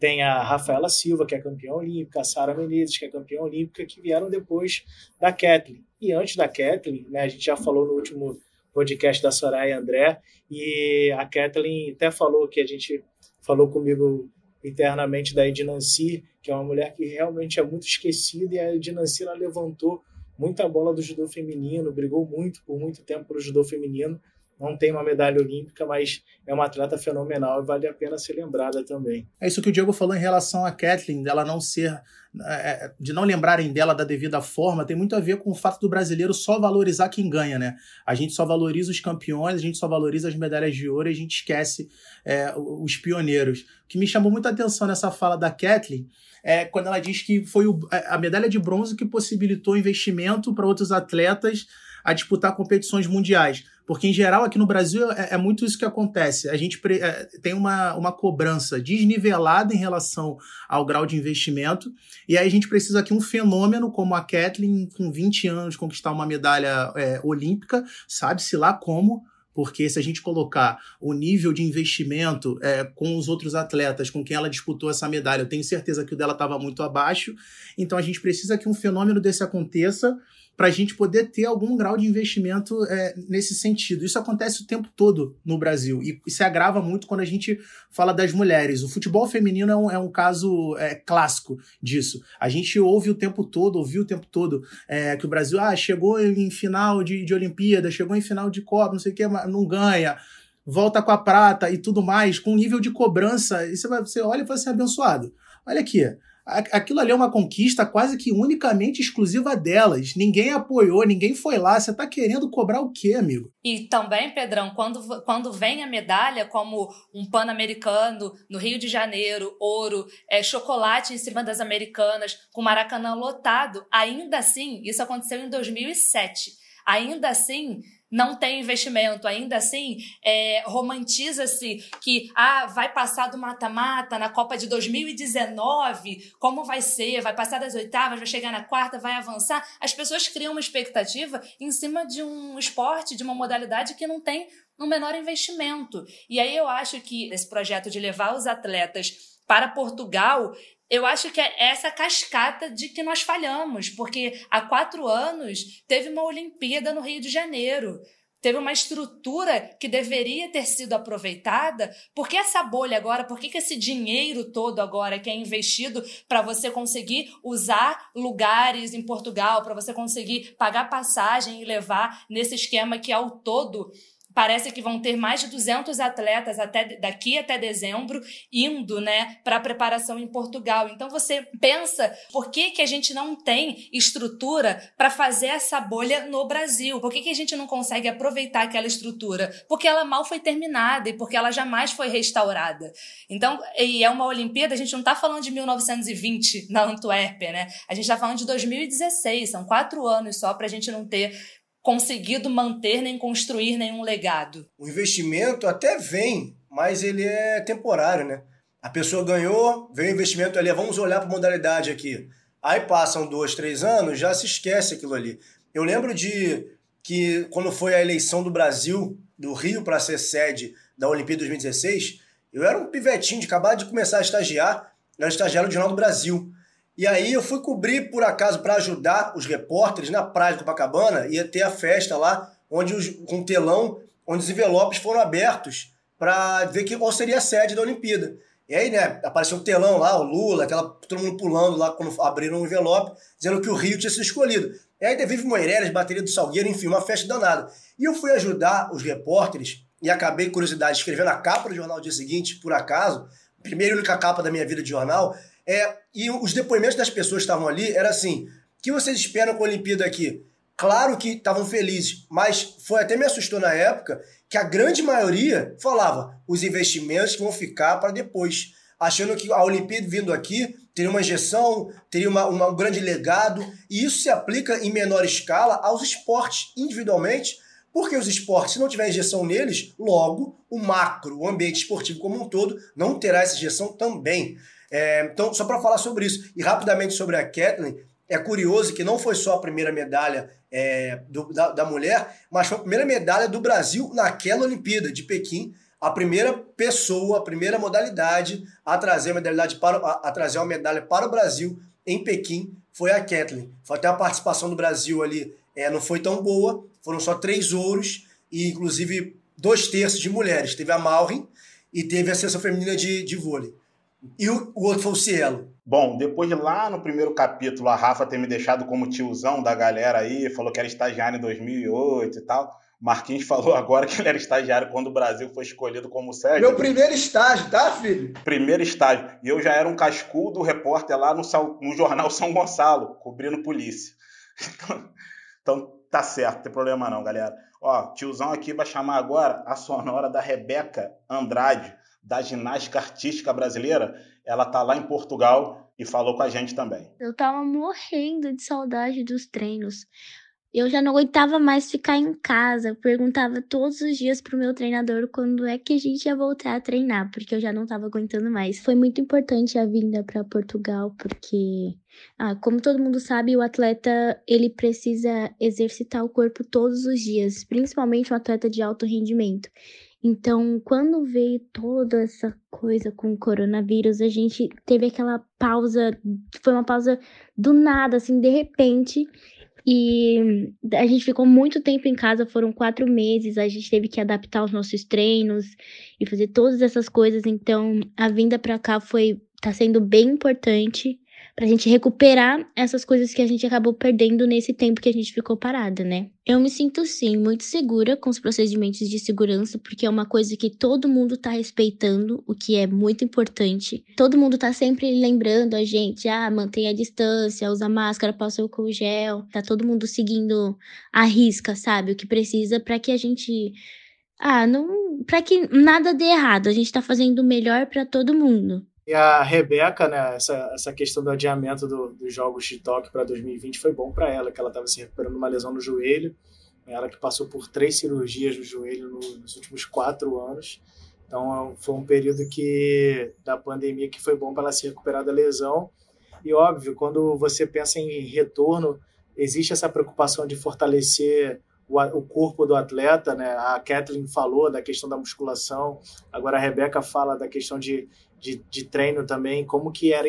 tem a Rafaela Silva, que é campeã olímpica, a Sara Menezes, que é campeã olímpica, que vieram depois da Kathleen. E antes da Kathleen, né, a gente já falou no último podcast da Soraya André, e a Kathleen até falou que a gente falou comigo internamente da Ednancy, que é uma mulher que realmente é muito esquecida, e a Ednancy levantou muita bola do judô feminino, brigou muito por muito tempo pelo judô feminino, não tem uma medalha olímpica, mas é uma atleta fenomenal e vale a pena ser lembrada também. É isso que o Diego falou em relação a Kathleen, dela não ser, é, de não lembrarem dela da devida forma, tem muito a ver com o fato do brasileiro só valorizar quem ganha, né? A gente só valoriza os campeões, a gente só valoriza as medalhas de ouro e a gente esquece é, os pioneiros. O que me chamou muita atenção nessa fala da Kathleen é quando ela diz que foi o, a medalha de bronze que possibilitou investimento para outros atletas a disputar competições mundiais. Porque, em geral, aqui no Brasil é, é muito isso que acontece. A gente é, tem uma, uma cobrança desnivelada em relação ao grau de investimento, e aí a gente precisa aqui um fenômeno como a Kathleen, com 20 anos, conquistar uma medalha é, olímpica, sabe-se lá como, porque se a gente colocar o nível de investimento é, com os outros atletas com quem ela disputou essa medalha, eu tenho certeza que o dela estava muito abaixo. Então a gente precisa que um fenômeno desse aconteça para a gente poder ter algum grau de investimento é, nesse sentido. Isso acontece o tempo todo no Brasil e, e, se agrava muito quando a gente fala das mulheres. O futebol feminino é um, é um caso é, clássico disso. A gente ouve o tempo todo, ouviu o tempo todo é, que o Brasil ah, chegou em final de, de Olimpíada, chegou em final de Copa, não sei o que, não ganha volta com a prata e tudo mais, com um nível de cobrança, e você, vai, você olha e vai ser abençoado. Olha aqui, aquilo ali é uma conquista quase que unicamente exclusiva delas. Ninguém apoiou, ninguém foi lá. Você está querendo cobrar o quê, amigo? E também, Pedrão, quando, quando vem a medalha, como um pan-americano no Rio de Janeiro, ouro, é, chocolate em cima das americanas, com Maracanã lotado, ainda assim, isso aconteceu em 2007. Ainda assim, não tem investimento. Ainda assim, é, romantiza-se que ah, vai passar do mata-mata na Copa de 2019, como vai ser? Vai passar das oitavas, vai chegar na quarta, vai avançar. As pessoas criam uma expectativa em cima de um esporte, de uma modalidade que não tem um menor investimento. E aí eu acho que esse projeto de levar os atletas para Portugal eu acho que é essa cascata de que nós falhamos, porque há quatro anos teve uma Olimpíada no Rio de Janeiro. Teve uma estrutura que deveria ter sido aproveitada. Por que essa bolha agora? Por que, que esse dinheiro todo agora que é investido para você conseguir usar lugares em Portugal, para você conseguir pagar passagem e levar nesse esquema que ao todo Parece que vão ter mais de 200 atletas até daqui até dezembro indo, né, para a preparação em Portugal. Então você pensa, por que que a gente não tem estrutura para fazer essa bolha no Brasil? Por que que a gente não consegue aproveitar aquela estrutura? Porque ela mal foi terminada e porque ela jamais foi restaurada. Então, e é uma Olimpíada, a gente não está falando de 1920 na Antuérpia, né? A gente está falando de 2016, são quatro anos só para a gente não ter conseguido manter nem construir nenhum legado. O investimento até vem, mas ele é temporário, né? A pessoa ganhou, veio o investimento ali, vamos olhar para modalidade aqui. Aí passam dois, três anos, já se esquece aquilo ali. Eu lembro de que quando foi a eleição do Brasil, do Rio para ser sede da Olimpíada 2016, eu era um pivetinho de acabar de começar a estagiar, era estagiário do Jornal do Brasil. E aí eu fui cobrir, por acaso, para ajudar os repórteres na praia de Copacabana, ia ter a festa lá, onde os, com um telão, onde os envelopes foram abertos para ver que, qual seria a sede da Olimpíada. E aí, né, apareceu um telão lá, o Lula, aquela, todo mundo pulando lá quando abriram o envelope, dizendo que o Rio tinha sido escolhido. E aí teve Moreiras, bateria do Salgueiro, enfim, uma festa danada. E eu fui ajudar os repórteres e acabei, curiosidade, escrevendo a capa do jornal no dia seguinte, por acaso, primeira e única capa da minha vida de jornal, é, e os depoimentos das pessoas que estavam ali era assim: o que vocês esperam com a Olimpíada aqui? Claro que estavam felizes, mas foi até me assustou na época que a grande maioria falava os investimentos que vão ficar para depois, achando que a Olimpíada vindo aqui teria uma injeção, teria uma, uma, um grande legado, e isso se aplica em menor escala aos esportes individualmente, porque os esportes, se não tiver injeção neles, logo o macro, o ambiente esportivo como um todo, não terá essa injeção também. É, então, só para falar sobre isso, e rapidamente sobre a Kathleen, é curioso que não foi só a primeira medalha é, do, da, da, mulher, mas foi a primeira medalha do Brasil naquela Olimpíada de Pequim. A primeira pessoa, a primeira modalidade a trazer a, modalidade para, a, a trazer uma medalha para o Brasil em Pequim foi a Kathleen. Foi até a participação do Brasil ali é, não foi tão boa, foram só três ouros e inclusive dois terços de mulheres. Teve a Malrin e teve a seleção feminina de, de vôlei. E o, o outro foi o Cielo. Bom, depois de lá no primeiro capítulo, a Rafa ter me deixado como tiozão da galera aí, falou que era estagiário em 2008 e tal. Marquinhos falou agora que ele era estagiário quando o Brasil foi escolhido como sede. Meu primeiro estágio, tá, filho? Primeiro estágio. E eu já era um cascudo repórter lá no, no jornal São Gonçalo, cobrindo polícia. Então, então tá certo, não tem problema não, galera. Ó, tiozão aqui vai chamar agora a sonora da Rebeca Andrade da ginástica artística brasileira, ela tá lá em Portugal e falou com a gente também. Eu tava morrendo de saudade dos treinos. Eu já não aguentava mais ficar em casa. Eu perguntava todos os dias pro meu treinador quando é que a gente ia voltar a treinar, porque eu já não estava aguentando mais. Foi muito importante a vinda para Portugal, porque ah, como todo mundo sabe, o atleta ele precisa exercitar o corpo todos os dias, principalmente um atleta de alto rendimento. Então, quando veio toda essa coisa com o coronavírus, a gente teve aquela pausa, foi uma pausa do nada, assim, de repente. E a gente ficou muito tempo em casa, foram quatro meses, a gente teve que adaptar os nossos treinos e fazer todas essas coisas. Então, a vinda para cá foi, tá sendo bem importante pra gente recuperar essas coisas que a gente acabou perdendo nesse tempo que a gente ficou parada, né? Eu me sinto sim muito segura com os procedimentos de segurança, porque é uma coisa que todo mundo tá respeitando, o que é muito importante. Todo mundo tá sempre lembrando a gente, ah, mantenha a distância, usa máscara, passa o gel, tá todo mundo seguindo a risca, sabe? O que precisa para que a gente ah, não, para que nada dê errado. A gente tá fazendo o melhor para todo mundo. E a Rebeca, né, essa, essa questão do adiamento do, dos Jogos de Tóquio para 2020 foi bom para ela, que ela estava se recuperando uma lesão no joelho Ela que passou por três cirurgias no joelho nos últimos quatro anos. Então foi um período que da pandemia que foi bom para ela se recuperar da lesão. E óbvio, quando você pensa em retorno, existe essa preocupação de fortalecer o, o corpo do atleta, né? A Kathleen falou da questão da musculação, agora a Rebeca fala da questão de, de, de, treino também, como que era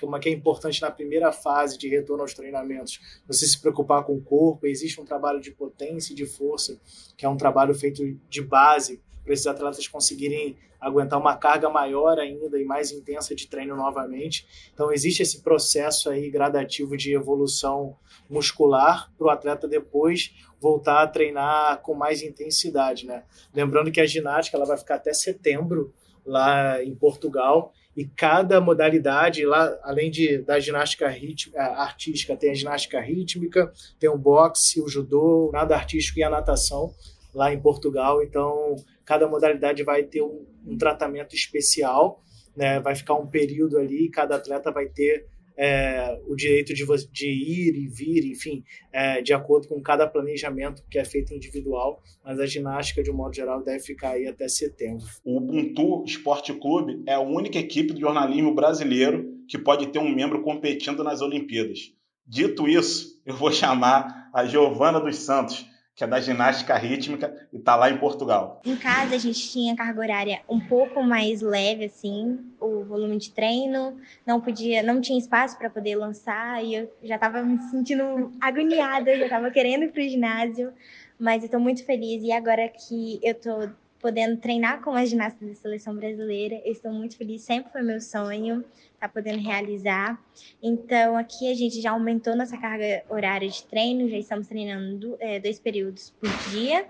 como que é importante na primeira fase de retorno aos treinamentos, você se preocupar com o corpo, existe um trabalho de potência e de força, que é um trabalho feito de base para esses atletas conseguirem aguentar uma carga maior ainda e mais intensa de treino novamente. Então existe esse processo aí gradativo de evolução muscular para o atleta depois voltar a treinar com mais intensidade, né? Lembrando que a ginástica ela vai ficar até setembro lá em Portugal e cada modalidade lá, além de da ginástica artística, tem a ginástica rítmica, tem o boxe, o judô, o nado artístico e a natação lá em Portugal. Então cada modalidade vai ter um, um tratamento especial, né? Vai ficar um período ali, cada atleta vai ter é, o direito de, de, ir e vir, enfim, é, de acordo com cada planejamento que é feito individual, mas a ginástica, de um modo geral, deve ficar aí até setembro. O Ubuntu Esporte Clube é a única equipe de jornalismo brasileiro que pode ter um membro competindo nas Olimpíadas. Dito isso, eu vou chamar a Giovana dos Santos, que é da ginástica rítmica e está lá em Portugal. Em casa a gente tinha carga horária um pouco mais leve, assim, o volume de treino, não podia, não tinha espaço para poder lançar e eu já estava me sentindo agoniada, já estava querendo ir para o ginásio, mas eu estou muito feliz e agora que eu estou podendo treinar com as ginastas da seleção brasileira. Estou muito feliz, sempre foi meu sonho estar tá podendo realizar. Então, aqui a gente já aumentou nossa carga horária de treino, já estamos treinando é, dois períodos por dia.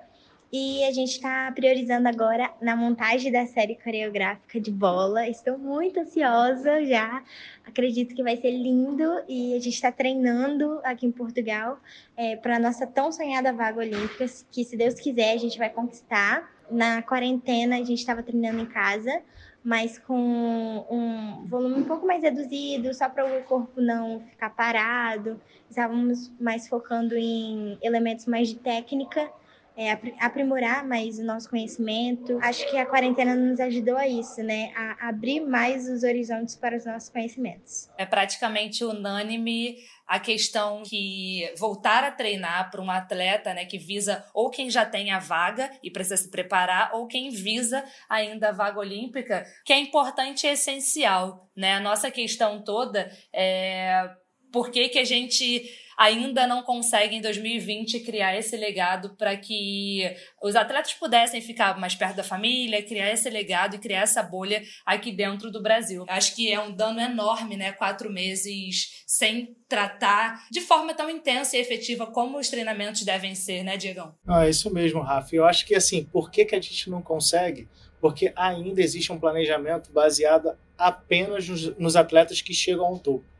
E a gente está priorizando agora na montagem da série coreográfica de bola. Estou muito ansiosa já. Acredito que vai ser lindo e a gente está treinando aqui em Portugal é, para a nossa tão sonhada vaga olímpica, que se Deus quiser a gente vai conquistar na quarentena a gente estava treinando em casa, mas com um volume um pouco mais reduzido, só para o corpo não ficar parado. Estávamos mais focando em elementos mais de técnica é, aprimorar mais o nosso conhecimento. Acho que a quarentena nos ajudou a isso, né? A abrir mais os horizontes para os nossos conhecimentos. É praticamente unânime a questão que voltar a treinar para um atleta, né, que visa ou quem já tem a vaga e precisa se preparar, ou quem visa ainda a vaga olímpica, que é importante e essencial, né? A nossa questão toda é por que, que a gente ainda não consegue em 2020 criar esse legado para que os atletas pudessem ficar mais perto da família, criar esse legado e criar essa bolha aqui dentro do Brasil. Acho que é um dano enorme, né? Quatro meses sem tratar de forma tão intensa e efetiva como os treinamentos devem ser, né, Diegão? Ah, é isso mesmo, Rafa. Eu acho que assim, por que, que a gente não consegue? Porque ainda existe um planejamento baseado apenas nos, nos atletas que chegam ao topo.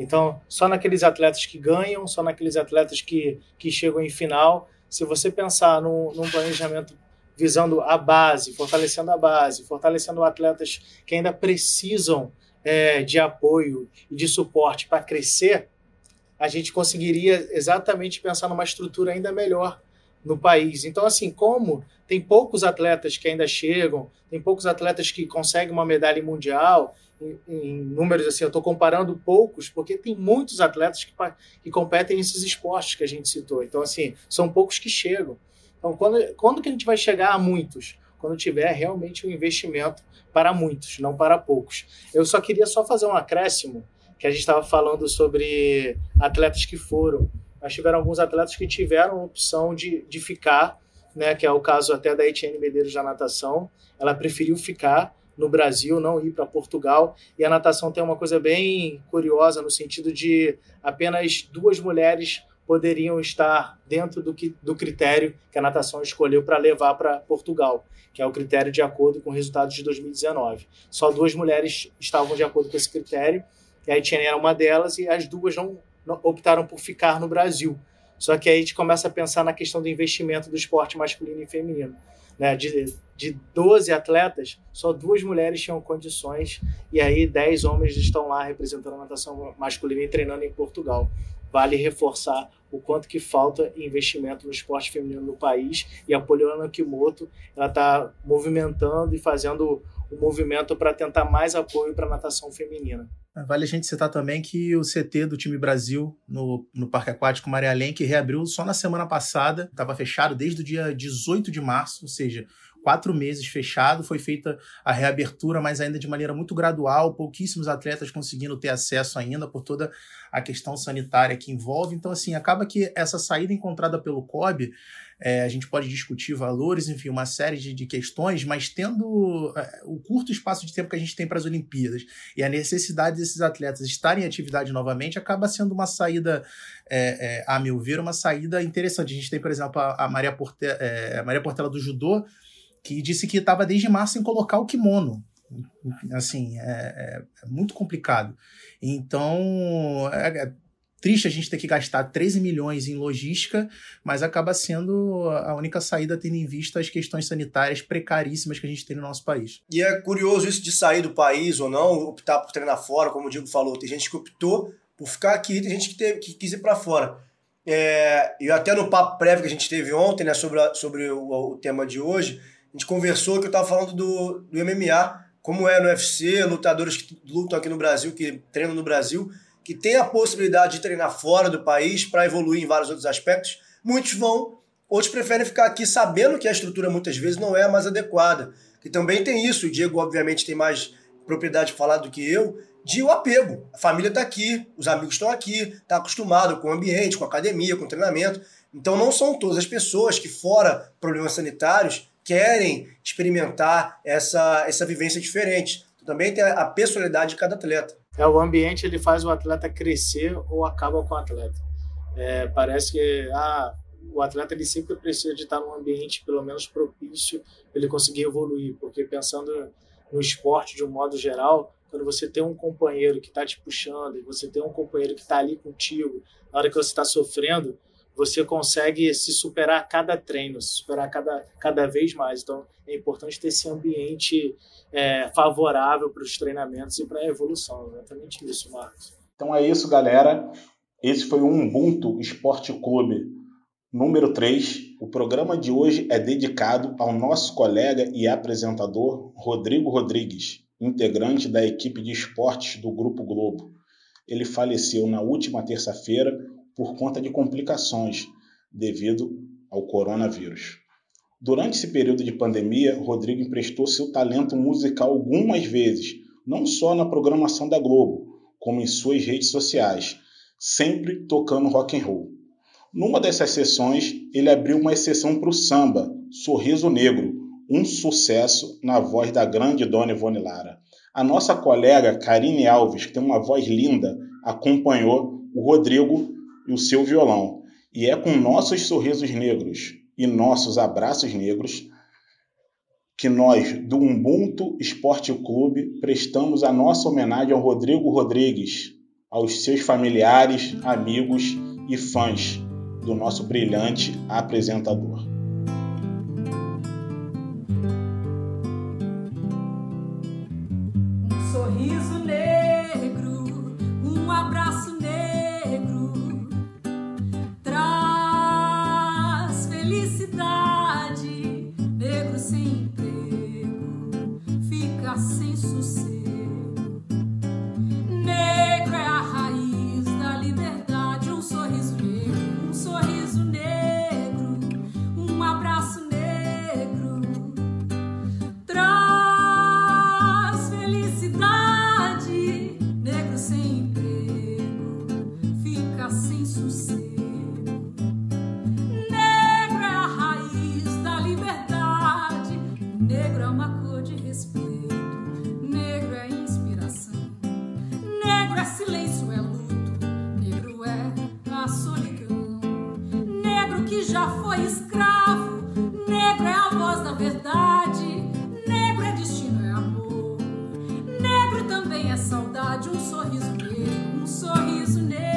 Então, só naqueles atletas que ganham, só naqueles atletas que, que chegam em final. Se você pensar num, num planejamento visando a base, fortalecendo a base, fortalecendo atletas que ainda precisam é, de apoio e de suporte para crescer, a gente conseguiria exatamente pensar numa estrutura ainda melhor no país. Então, assim, como tem poucos atletas que ainda chegam, tem poucos atletas que conseguem uma medalha mundial, em, números assim, eu estou comparando poucos, porque tem muitos atletas que, que competem nesses esportes que a gente citou. Então, assim, são poucos que chegam. Então, quando, quando que a gente vai chegar a muitos? Quando tiver realmente um investimento para muitos, não para poucos. Eu só queria só fazer um acréscimo, que a gente estava falando sobre atletas que foram. Mas tiveram alguns atletas que tiveram a opção de, de ficar, né, que é o caso até da Etienne Medeiros da natação. Ela preferiu ficar no Brasil, não ir para Portugal. E a natação tem uma coisa bem curiosa no sentido de apenas duas mulheres poderiam estar dentro do, que, do critério que a natação escolheu para levar para Portugal, que é o critério de acordo com os resultados de 2019. Só duas mulheres estavam de acordo com esse critério, e a Etienne era uma delas, e as duas não, não optaram por ficar no Brasil. Só que aí a gente começa a pensar na questão do investimento do esporte masculino e feminino né, de, de 12 atletas, só duas mulheres tinham condições, e aí 10 homens estão lá representando a natação masculina e treinando em Portugal. vale reforçar o quanto que falta investimento no esporte feminino no país e a Poliana Kimoto ela está movimentando e fazendo um movimento para tentar mais apoio para a natação feminina. Vale a gente citar também que o CT do time Brasil no, no Parque Aquático Maria Lenk reabriu só na semana passada, estava fechado desde o dia 18 de março, ou seja, quatro meses fechado, foi feita a reabertura, mas ainda de maneira muito gradual, pouquíssimos atletas conseguindo ter acesso ainda por toda a questão sanitária que envolve. Então, assim, acaba que essa saída encontrada pelo COB, é, a gente pode discutir valores, enfim, uma série de, de questões, mas tendo é, o curto espaço de tempo que a gente tem para as Olimpíadas e a necessidade desses atletas estarem em atividade novamente, acaba sendo uma saída, é, é a meu ver, uma saída interessante. A gente tem, por exemplo, a, a Maria, Porte, é, a Maria Portela do Judô, que disse que estava desde março sem colocar o kimono. Assim, é, é, é muito complicado. Então, é, triste a gente ter que gastar 13 milhões em logística, mas acaba sendo a única saída tendo em vista as questões sanitárias precaríssimas que a gente tem no nosso país. E é curioso isso de sair do país ou não, optar por treinar fora, como o Diego falou. Tem gente que optou por ficar aqui, tem gente que, teve, que quis ir para fora. É, e até no papo prévio que a gente teve ontem, né, sobre, a, sobre o, o tema de hoje, a gente conversou que eu estava falando do, do MMA, como é no UFC, lutadores que lutam aqui no Brasil, que treinam no Brasil, que tem a possibilidade de treinar fora do país para evoluir em vários outros aspectos. Muitos vão, outros preferem ficar aqui sabendo que a estrutura muitas vezes não é a mais adequada. Que também tem isso, o Diego obviamente tem mais propriedade de falar do que eu, de o apego. A família está aqui, os amigos estão aqui, está acostumado com o ambiente, com a academia, com o treinamento. Então não são todas as pessoas que, fora problemas sanitários, querem experimentar essa, essa vivência diferente. Também tem a personalidade de cada atleta. É, o ambiente ele faz o atleta crescer ou acaba com o atleta. É, parece que ah, o atleta ele sempre precisa de estar num ambiente pelo menos propício para ele conseguir evoluir, porque pensando no esporte de um modo geral, quando você tem um companheiro que está te puxando você tem um companheiro que está ali contigo na hora que você está sofrendo, você consegue se superar a cada treino, se superar cada, cada vez mais. Então, é importante ter esse ambiente é, favorável para os treinamentos e para a evolução. Exatamente isso, Marcos. Então é isso, galera. Esse foi o Ubuntu Esporte Clube número 3. O programa de hoje é dedicado ao nosso colega e apresentador Rodrigo Rodrigues, integrante da equipe de esportes do Grupo Globo. Ele faleceu na última terça-feira por conta de complicações devido ao coronavírus. Durante esse período de pandemia, Rodrigo emprestou seu talento musical algumas vezes, não só na programação da Globo, como em suas redes sociais, sempre tocando rock and roll. Numa dessas sessões, ele abriu uma exceção para o samba, Sorriso Negro, um sucesso na voz da grande Dona Ivone Lara. A nossa colega Karine Alves, que tem uma voz linda, acompanhou o Rodrigo e o seu violão. E é com nossos sorrisos negros e nossos abraços negros que nós, do Ubuntu Esporte Clube, prestamos a nossa homenagem ao Rodrigo Rodrigues, aos seus familiares, amigos e fãs do nosso brilhante apresentador. Sem sossego. Negro é a raiz.